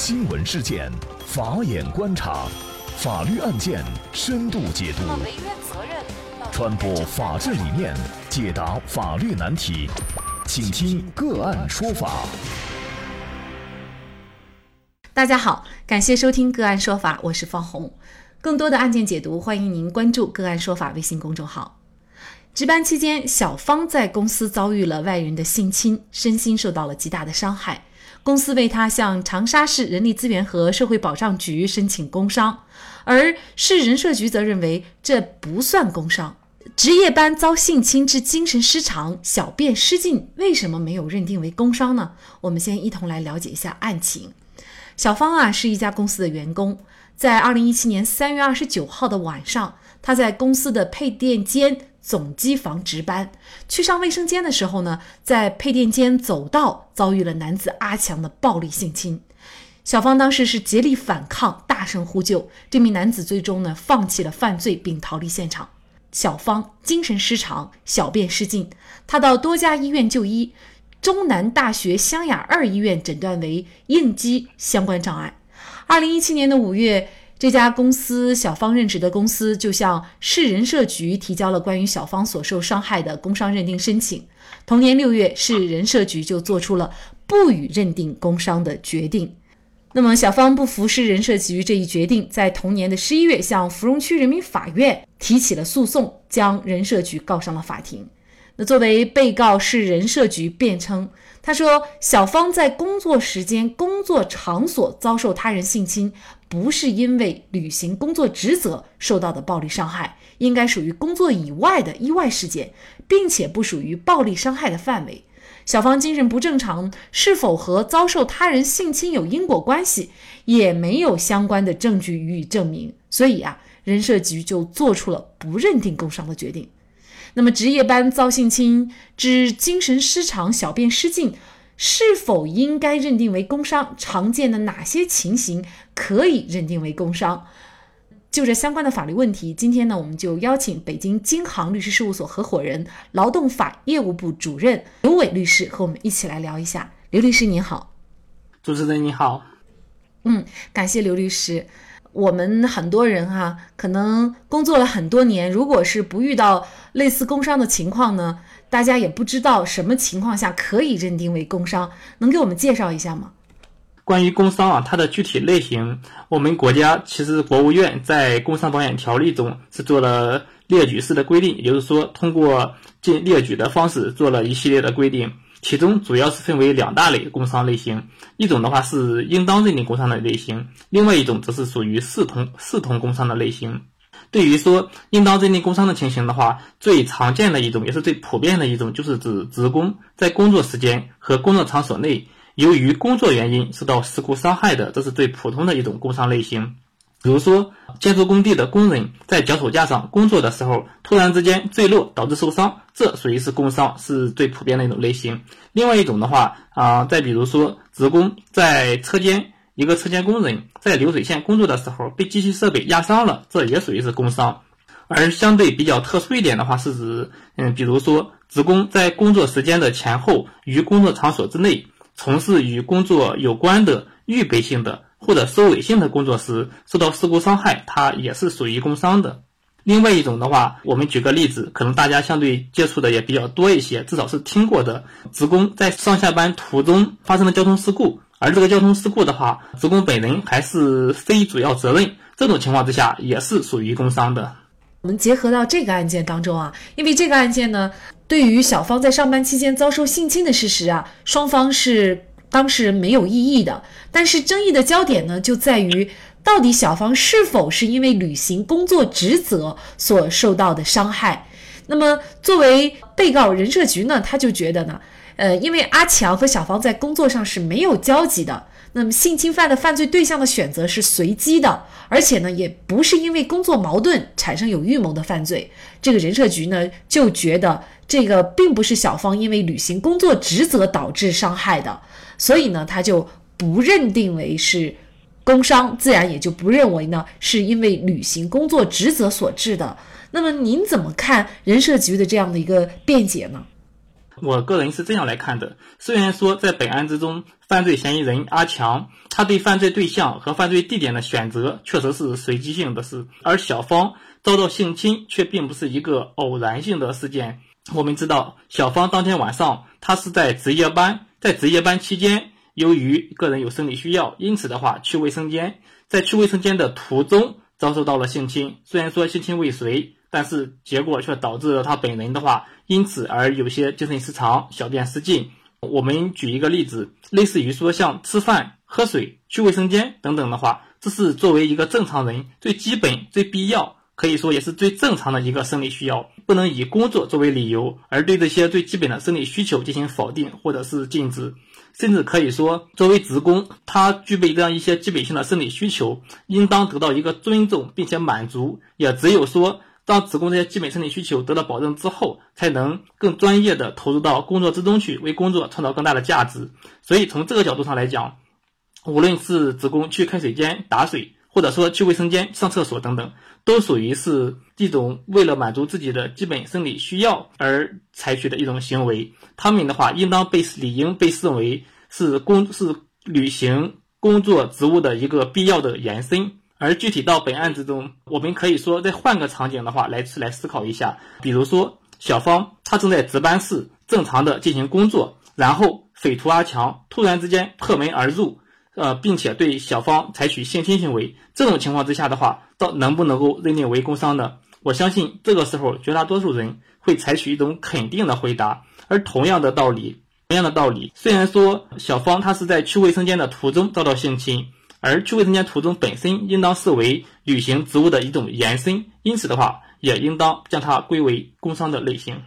新闻事件，法眼观察，法律案件深度解读，传播法治理念，解答法律难题，请听个案说法。大家好，感谢收听个案说法，我是方红。更多的案件解读，欢迎您关注个案说法微信公众号。值班期间，小芳在公司遭遇了外人的性侵，身心受到了极大的伤害。公司为他向长沙市人力资源和社会保障局申请工伤，而市人社局则认为这不算工伤。值夜班遭性侵致精神失常、小便失禁，为什么没有认定为工伤呢？我们先一同来了解一下案情。小芳啊是一家公司的员工，在二零一七年三月二十九号的晚上，她在公司的配电间。总机房值班，去上卫生间的时候呢，在配电间走道遭遇了男子阿强的暴力性侵。小芳当时是竭力反抗，大声呼救。这名男子最终呢放弃了犯罪并逃离现场。小芳精神失常，小便失禁，她到多家医院就医，中南大学湘雅二医院诊断为应激相关障碍。二零一七年的五月。这家公司小芳任职的公司就向市人社局提交了关于小芳所受伤害的工伤认定申请。同年六月，市人社局就做出了不予认定工伤的决定。那么，小芳不服市人社局这一决定，在同年的十一月向芙蓉区人民法院提起了诉讼，将人社局告上了法庭。那作为被告，市人社局辩称，他说小芳在工作时间、工作场所遭受他人性侵。不是因为履行工作职责受到的暴力伤害，应该属于工作以外的意外事件，并且不属于暴力伤害的范围。小芳精神不正常是否和遭受他人性侵有因果关系，也没有相关的证据予以证明，所以啊，人社局就做出了不认定工伤的决定。那么，值夜班遭性侵致精神失常、小便失禁。是否应该认定为工伤？常见的哪些情形可以认定为工伤？就这相关的法律问题，今天呢，我们就邀请北京京航律师事务所合伙人、劳动法业务部主任刘伟律师和我们一起来聊一下。刘律师您好，主持人你好，嗯，感谢刘律师。我们很多人哈，可能工作了很多年，如果是不遇到类似工伤的情况呢？大家也不知道什么情况下可以认定为工伤，能给我们介绍一下吗？关于工伤啊，它的具体类型，我们国家其实国务院在工伤保险条例中是做了列举式的规定，也就是说，通过进列举的方式做了一系列的规定。其中主要是分为两大类工伤类型，一种的话是应当认定工伤的类型，另外一种则是属于视同视同工伤的类型。对于说应当认定工伤的情形的话，最常见的一种也是最普遍的一种，就是指职工在工作时间和工作场所内，由于工作原因受到事故伤害的，这是最普通的一种工伤类型。比如说，建筑工地的工人在脚手架上工作的时候，突然之间坠落导致受伤，这属于是工伤，是最普遍的一种类型。另外一种的话，啊，再比如说，职工在车间。一个车间工人在流水线工作的时候被机器设备压伤了，这也属于是工伤。而相对比较特殊一点的话，是指，嗯，比如说职工在工作时间的前后于工作场所之内从事与工作有关的预备性的或者收尾性的工作时受到事故伤害，它也是属于工伤的。另外一种的话，我们举个例子，可能大家相对接触的也比较多一些，至少是听过的，职工在上下班途中发生的交通事故。而这个交通事故的话，职工本人还是非主要责任，这种情况之下也是属于工伤的。我们结合到这个案件当中啊，因为这个案件呢，对于小芳在上班期间遭受性侵的事实啊，双方是当事人没有异议的。但是争议的焦点呢，就在于到底小芳是否是因为履行工作职责所受到的伤害。那么作为被告人社局呢，他就觉得呢。呃，因为阿强和小芳在工作上是没有交集的，那么性侵犯的犯罪对象的选择是随机的，而且呢，也不是因为工作矛盾产生有预谋的犯罪。这个人社局呢就觉得这个并不是小芳因为履行工作职责导致伤害的，所以呢，他就不认定为是工伤，自然也就不认为呢是因为履行工作职责所致的。那么您怎么看人社局的这样的一个辩解呢？我个人是这样来看的：虽然说在本案之中，犯罪嫌疑人阿强他对犯罪对象和犯罪地点的选择确实是随机性的事，而小芳遭到性侵却并不是一个偶然性的事件。我们知道，小芳当天晚上她是在值夜班，在值夜班期间，由于个人有生理需要，因此的话去卫生间，在去卫生间的途中遭受到了性侵。虽然说性侵未遂。但是结果却导致了他本人的话，因此而有些精神失常、小便失禁。我们举一个例子，类似于说像吃饭、喝水、去卫生间等等的话，这是作为一个正常人最基本、最必要，可以说也是最正常的一个生理需要，不能以工作作为理由而对这些最基本的生理需求进行否定或者是禁止。甚至可以说，作为职工，他具备这样一些基本性的生理需求，应当得到一个尊重并且满足。也只有说。当职工这些基本生理需求得到保证之后，才能更专业的投入到工作之中去，为工作创造更大的价值。所以从这个角度上来讲，无论是职工去开水间打水，或者说去卫生间上厕所等等，都属于是一种为了满足自己的基本生理需要而采取的一种行为。他们的话，应当被理应被视为是工是履行工作职务的一个必要的延伸。而具体到本案之中，我们可以说再换个场景的话来来思考一下，比如说小芳她正在值班室正常的进行工作，然后匪徒阿强突然之间破门而入，呃，并且对小芳采取性侵行为，这种情况之下的话，到能不能够认定为工伤呢？我相信这个时候绝大多数人会采取一种肯定的回答。而同样的道理，同样的道理，虽然说小芳她是在去卫生间的途中遭到性侵。而去卫生间途中本身应当视为履行职务的一种延伸，因此的话，也应当将它归为工伤的类型。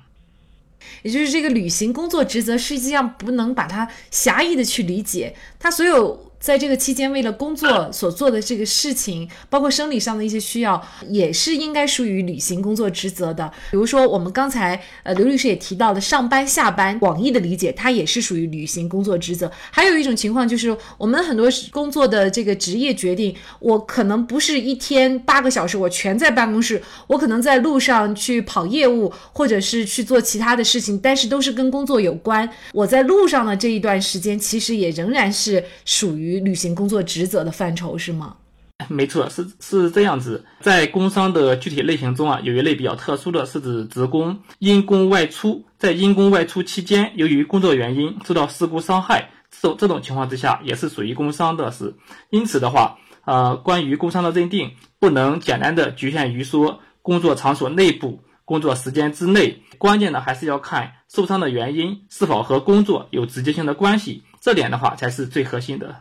也就是这个履行工作职责，实际上不能把它狭义的去理解，它所有。在这个期间，为了工作所做的这个事情，包括生理上的一些需要，也是应该属于履行工作职责的。比如说，我们刚才呃刘律师也提到的上班下班，广义的理解，它也是属于履行工作职责。还有一种情况就是，我们很多工作的这个职业决定，我可能不是一天八个小时我全在办公室，我可能在路上去跑业务，或者是去做其他的事情，但是都是跟工作有关。我在路上的这一段时间，其实也仍然是属于。履行工作职责的范畴是吗？没错，是是这样子。在工伤的具体类型中啊，有一类比较特殊的是指职工因公外出，在因公外出期间，由于工作原因受到事故伤害，这种这种情况之下也是属于工伤的事。因此的话，呃，关于工伤的认定，不能简单的局限于说工作场所内部、工作时间之内，关键的还是要看受伤的原因是否和工作有直接性的关系，这点的话才是最核心的。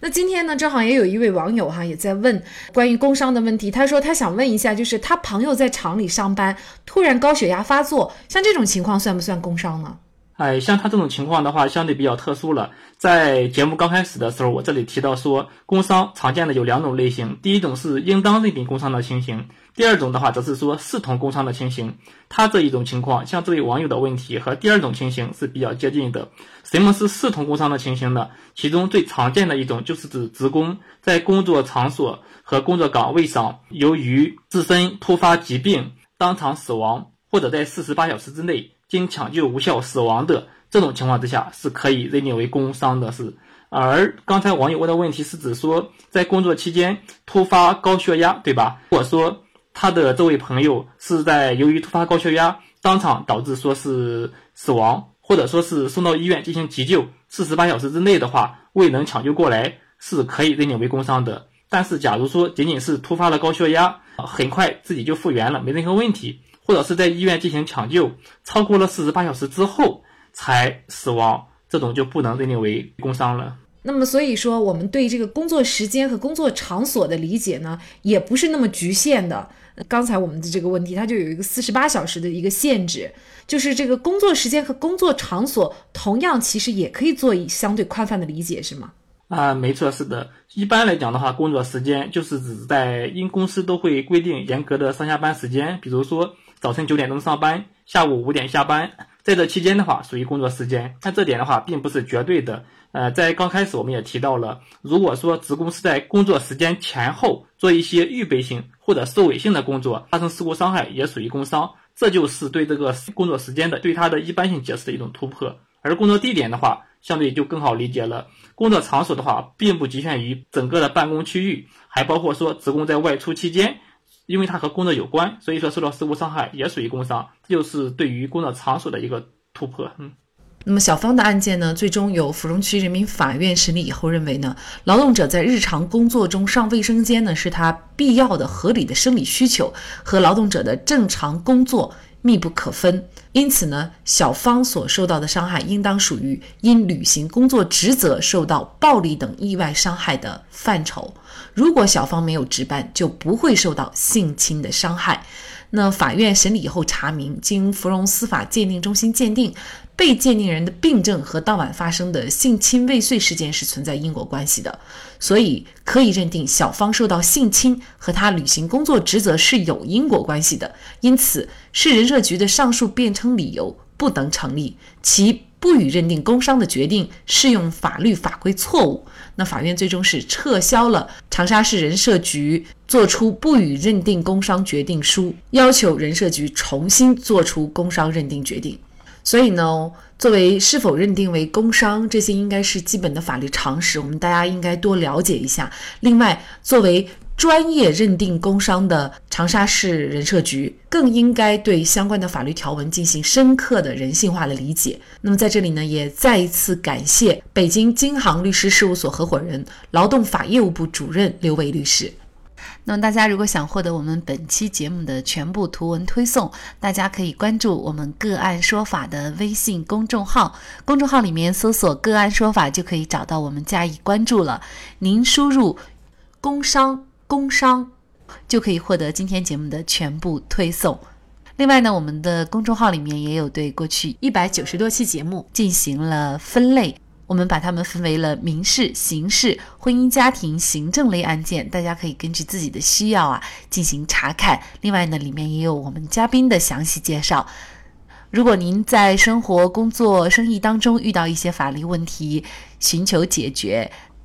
那今天呢，正好也有一位网友哈，也在问关于工伤的问题。他说他想问一下，就是他朋友在厂里上班，突然高血压发作，像这种情况算不算工伤呢？哎，像他这种情况的话，相对比较特殊了。在节目刚开始的时候，我这里提到说，工伤常见的有两种类型，第一种是应当认定工伤的情形。第二种的话，则是说视同工伤的情形。他这一种情况，像这位网友的问题和第二种情形是比较接近的。什么是视同工伤的情形呢？其中最常见的一种就是指职工在工作场所和工作岗位上，由于自身突发疾病当场死亡，或者在四十八小时之内经抢救无效死亡的这种情况之下，是可以认定为工伤的是。而刚才网友问的问题是指说，在工作期间突发高血压，对吧？或者说他的这位朋友是在由于突发高血压当场导致说是死亡，或者说是送到医院进行急救，四十八小时之内的话未能抢救过来，是可以认定为工伤的。但是假如说仅仅是突发了高血压，很快自己就复原了，没任何问题，或者是在医院进行抢救，超过了四十八小时之后才死亡，这种就不能认定为工伤了。那么，所以说我们对这个工作时间和工作场所的理解呢，也不是那么局限的。刚才我们的这个问题，它就有一个四十八小时的一个限制，就是这个工作时间和工作场所同样其实也可以做以相对宽泛的理解，是吗？啊，没错，是的。一般来讲的话，工作时间就是指在因公司都会规定严格的上下班时间，比如说早晨九点钟上班，下午五点下班，在这期间的话属于工作时间。但这点的话并不是绝对的。呃，在刚开始我们也提到了，如果说职工是在工作时间前后做一些预备性或者收尾性的工作，发生事故伤害也属于工伤。这就是对这个工作时间的对它的一般性解释的一种突破。而工作地点的话，相对就更好理解了。工作场所的话，并不局限于整个的办公区域，还包括说职工在外出期间，因为它和工作有关，所以说受到事故伤害也属于工伤。这就是对于工作场所的一个突破。嗯。那么小芳的案件呢，最终由芙蓉区人民法院审理以后认为呢，劳动者在日常工作中上卫生间呢，是他必要的合理的生理需求，和劳动者的正常工作密不可分。因此呢，小芳所受到的伤害应当属于因履行工作职责受到暴力等意外伤害的范畴。如果小芳没有值班，就不会受到性侵的伤害。那法院审理以后查明，经芙蓉司法鉴定中心鉴定。被鉴定人的病症和当晚发生的性侵未遂事件是存在因果关系的，所以可以认定小芳受到性侵和她履行工作职责是有因果关系的。因此，市人社局的上述辩称理由不能成立，其不予认定工伤的决定适用法律法规错误。法院最终是撤销了长沙市人社局作出不予认定工伤决定书，要求人社局重新作出工伤认定决定。所以呢，作为是否认定为工伤，这些应该是基本的法律常识，我们大家应该多了解一下。另外，作为专业认定工伤的长沙市人社局，更应该对相关的法律条文进行深刻的人性化的理解。那么，在这里呢，也再一次感谢北京京航律师事务所合伙人、劳动法业务部主任刘伟律师。那么大家如果想获得我们本期节目的全部图文推送，大家可以关注我们“个案说法”的微信公众号，公众号里面搜索“个案说法”就可以找到我们加以关注了。您输入“工伤”“工商”，就可以获得今天节目的全部推送。另外呢，我们的公众号里面也有对过去一百九十多期节目进行了分类。我们把它们分为了民事、刑事、婚姻家庭、行政类案件，大家可以根据自己的需要啊进行查看。另外呢，里面也有我们嘉宾的详细介绍。如果您在生活、工作、生意当中遇到一些法律问题，寻求解决，